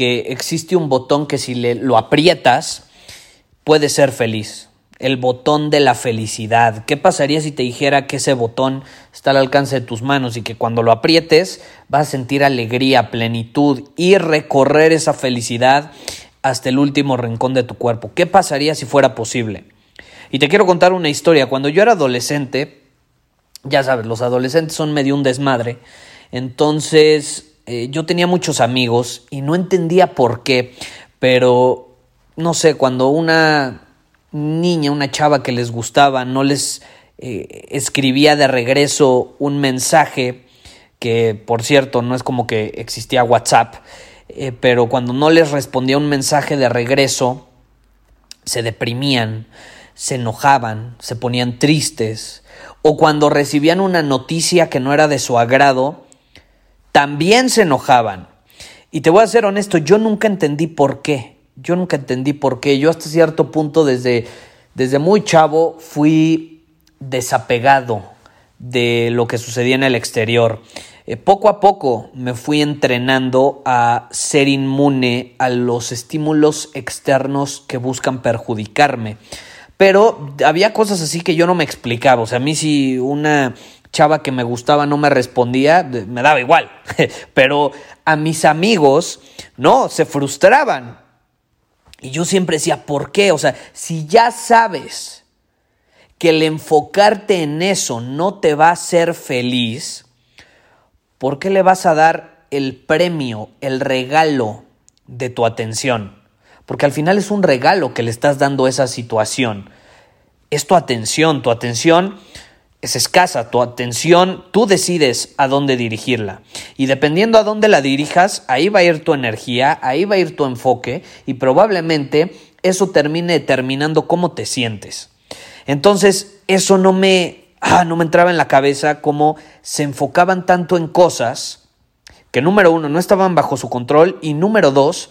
que existe un botón que si le, lo aprietas puedes ser feliz? El botón de la felicidad. ¿Qué pasaría si te dijera que ese botón está al alcance de tus manos y que cuando lo aprietes vas a sentir alegría, plenitud y recorrer esa felicidad hasta el último rincón de tu cuerpo? ¿Qué pasaría si fuera posible? Y te quiero contar una historia. Cuando yo era adolescente, ya sabes, los adolescentes son medio un desmadre. Entonces eh, yo tenía muchos amigos y no entendía por qué, pero no sé, cuando una niña, una chava que les gustaba, no les eh, escribía de regreso un mensaje, que por cierto no es como que existía WhatsApp, eh, pero cuando no les respondía un mensaje de regreso, se deprimían, se enojaban, se ponían tristes, o cuando recibían una noticia que no era de su agrado, también se enojaban. Y te voy a ser honesto, yo nunca entendí por qué. Yo nunca entendí por qué. Yo hasta cierto punto, desde, desde muy chavo, fui desapegado de lo que sucedía en el exterior. Eh, poco a poco me fui entrenando a ser inmune a los estímulos externos que buscan perjudicarme. Pero había cosas así que yo no me explicaba. O sea, a mí si una chava que me gustaba no me respondía, me daba igual. Pero a mis amigos, no, se frustraban. Y yo siempre decía, ¿por qué? O sea, si ya sabes que el enfocarte en eso no te va a hacer feliz, ¿por qué le vas a dar el premio, el regalo de tu atención? Porque al final es un regalo que le estás dando a esa situación. Es tu atención, tu atención es escasa, tu atención, tú decides a dónde dirigirla. Y dependiendo a dónde la dirijas, ahí va a ir tu energía, ahí va a ir tu enfoque y probablemente eso termine determinando cómo te sientes. Entonces, eso no me, ah, no me entraba en la cabeza cómo se enfocaban tanto en cosas que número uno, no estaban bajo su control y número dos,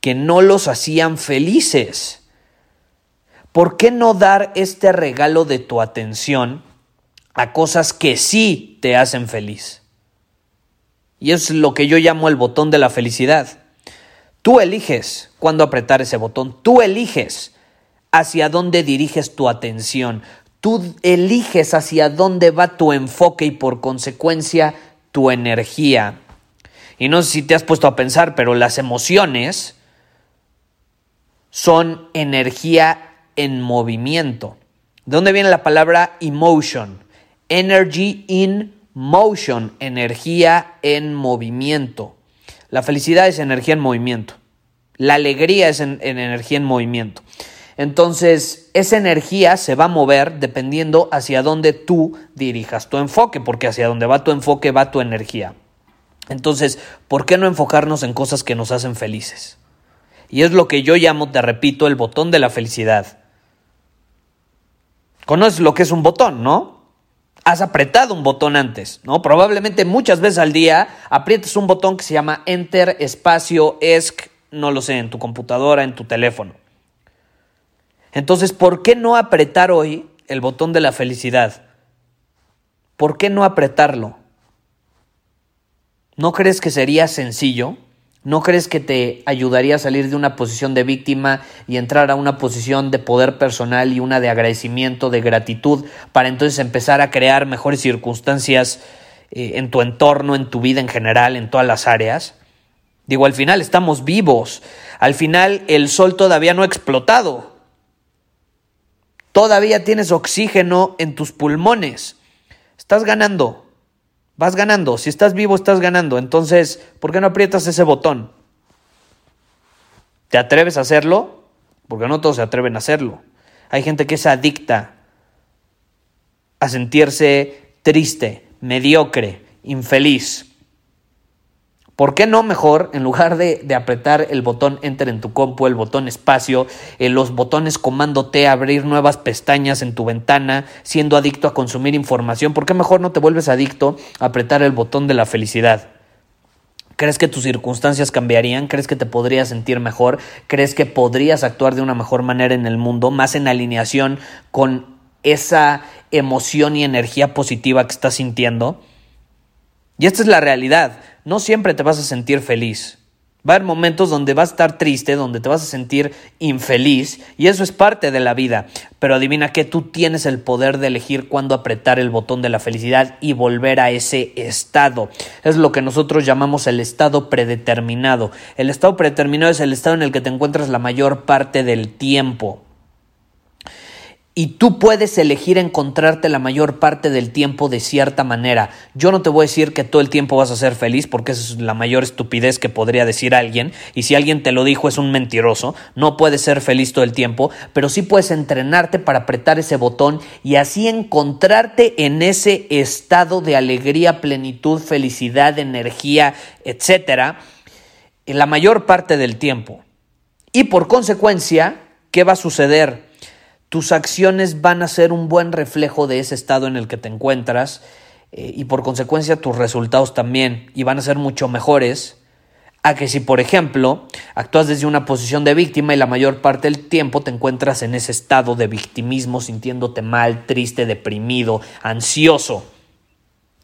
que no los hacían felices. ¿Por qué no dar este regalo de tu atención? A cosas que sí te hacen feliz. Y es lo que yo llamo el botón de la felicidad. Tú eliges cuándo apretar ese botón, tú eliges hacia dónde diriges tu atención, tú eliges hacia dónde va tu enfoque y por consecuencia tu energía. Y no sé si te has puesto a pensar, pero las emociones son energía en movimiento. ¿De dónde viene la palabra emotion? Energy in motion, energía en movimiento. La felicidad es energía en movimiento. La alegría es en, energía en movimiento. Entonces, esa energía se va a mover dependiendo hacia dónde tú dirijas tu enfoque, porque hacia dónde va tu enfoque va tu energía. Entonces, ¿por qué no enfocarnos en cosas que nos hacen felices? Y es lo que yo llamo, te repito, el botón de la felicidad. Conoces lo que es un botón, ¿no? Has apretado un botón antes, ¿no? Probablemente muchas veces al día aprietas un botón que se llama Enter, espacio, ESC, no lo sé, en tu computadora, en tu teléfono. Entonces, ¿por qué no apretar hoy el botón de la felicidad? ¿Por qué no apretarlo? ¿No crees que sería sencillo? ¿No crees que te ayudaría a salir de una posición de víctima y entrar a una posición de poder personal y una de agradecimiento, de gratitud, para entonces empezar a crear mejores circunstancias eh, en tu entorno, en tu vida en general, en todas las áreas? Digo, al final estamos vivos. Al final el sol todavía no ha explotado. Todavía tienes oxígeno en tus pulmones. Estás ganando. Vas ganando. Si estás vivo, estás ganando. Entonces, ¿por qué no aprietas ese botón? ¿Te atreves a hacerlo? Porque no todos se atreven a hacerlo. Hay gente que es adicta a sentirse triste, mediocre, infeliz. ¿Por qué no mejor, en lugar de, apretar el botón Enter en tu compu, el botón espacio, eh, los botones comando T, abrir nuevas pestañas en tu ventana, siendo adicto a consumir información, ¿por qué mejor no te vuelves adicto a apretar el botón de la felicidad? ¿Crees que tus circunstancias cambiarían? ¿Crees que te podrías sentir mejor? ¿Crees que podrías actuar de una mejor manera en el mundo, más en alineación con esa emoción y energía positiva que estás sintiendo? Y esta es la realidad no siempre te vas a sentir feliz. Va a haber momentos donde vas a estar triste, donde te vas a sentir infeliz, y eso es parte de la vida. Pero adivina que tú tienes el poder de elegir cuándo apretar el botón de la felicidad y volver a ese estado. Es lo que nosotros llamamos el estado predeterminado. El estado predeterminado es el estado en el que te encuentras la mayor parte del tiempo y tú puedes elegir encontrarte la mayor parte del tiempo de cierta manera. Yo no te voy a decir que todo el tiempo vas a ser feliz porque esa es la mayor estupidez que podría decir alguien y si alguien te lo dijo es un mentiroso. No puedes ser feliz todo el tiempo, pero sí puedes entrenarte para apretar ese botón y así encontrarte en ese estado de alegría, plenitud, felicidad, energía, etcétera, en la mayor parte del tiempo. Y por consecuencia, ¿qué va a suceder? Tus acciones van a ser un buen reflejo de ese estado en el que te encuentras eh, y por consecuencia tus resultados también y van a ser mucho mejores a que si por ejemplo actúas desde una posición de víctima y la mayor parte del tiempo te encuentras en ese estado de victimismo sintiéndote mal, triste, deprimido, ansioso.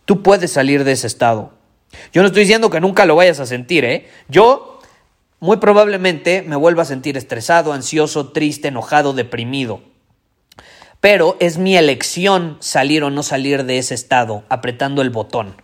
Tú puedes salir de ese estado. Yo no estoy diciendo que nunca lo vayas a sentir, ¿eh? Yo muy probablemente me vuelva a sentir estresado, ansioso, triste, enojado, deprimido. Pero es mi elección salir o no salir de ese estado, apretando el botón,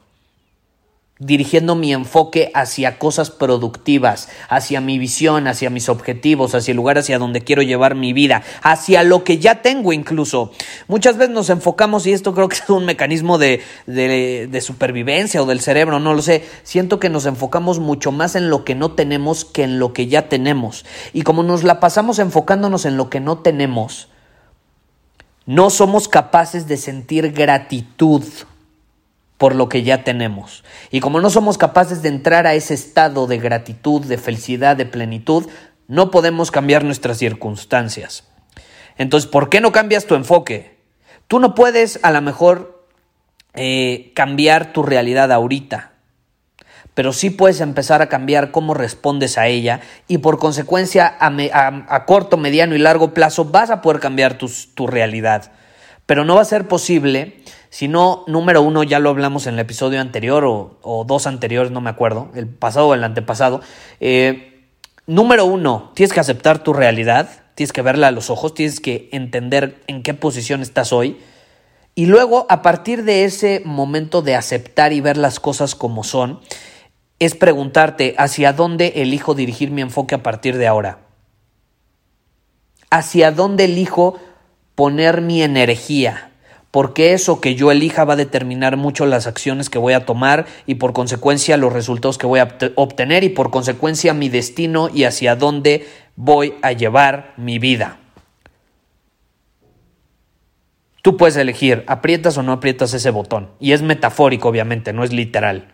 dirigiendo mi enfoque hacia cosas productivas, hacia mi visión, hacia mis objetivos, hacia el lugar hacia donde quiero llevar mi vida, hacia lo que ya tengo incluso. Muchas veces nos enfocamos, y esto creo que es un mecanismo de, de, supervivencia o del cerebro, no lo sé, siento que nos enfocamos mucho más en lo que no tenemos que en lo que ya tenemos. Y como nos la pasamos enfocándonos en lo que no tenemos, no somos capaces de sentir gratitud por lo que ya tenemos. Y como no somos capaces de entrar a ese estado de gratitud, de felicidad, de plenitud, no podemos cambiar nuestras circunstancias. Entonces, ¿por qué no cambias tu enfoque? Tú no puedes a lo mejor eh, cambiar tu realidad ahorita pero sí puedes empezar a cambiar cómo respondes a ella y por consecuencia a, corto, mediano y largo plazo vas a poder cambiar tu realidad. Pero no va a ser posible si no, número uno, ya lo hablamos en el episodio anterior o, dos anteriores, no me acuerdo, el pasado o el antepasado. Eh, número uno, tienes que aceptar tu realidad, tienes que verla a los ojos, tienes que entender en qué posición estás hoy. Y luego, a partir de ese momento de aceptar y ver las cosas como son, es preguntarte hacia dónde elijo dirigir mi enfoque a partir de ahora. Hacia dónde elijo poner mi energía. Porque eso que yo elija va a determinar mucho las acciones que voy a tomar y por consecuencia los resultados que voy a obtener y por consecuencia mi destino y hacia dónde voy a llevar mi vida. Tú puedes elegir, aprietas o no aprietas ese botón. Y es metafórico, obviamente, no es literal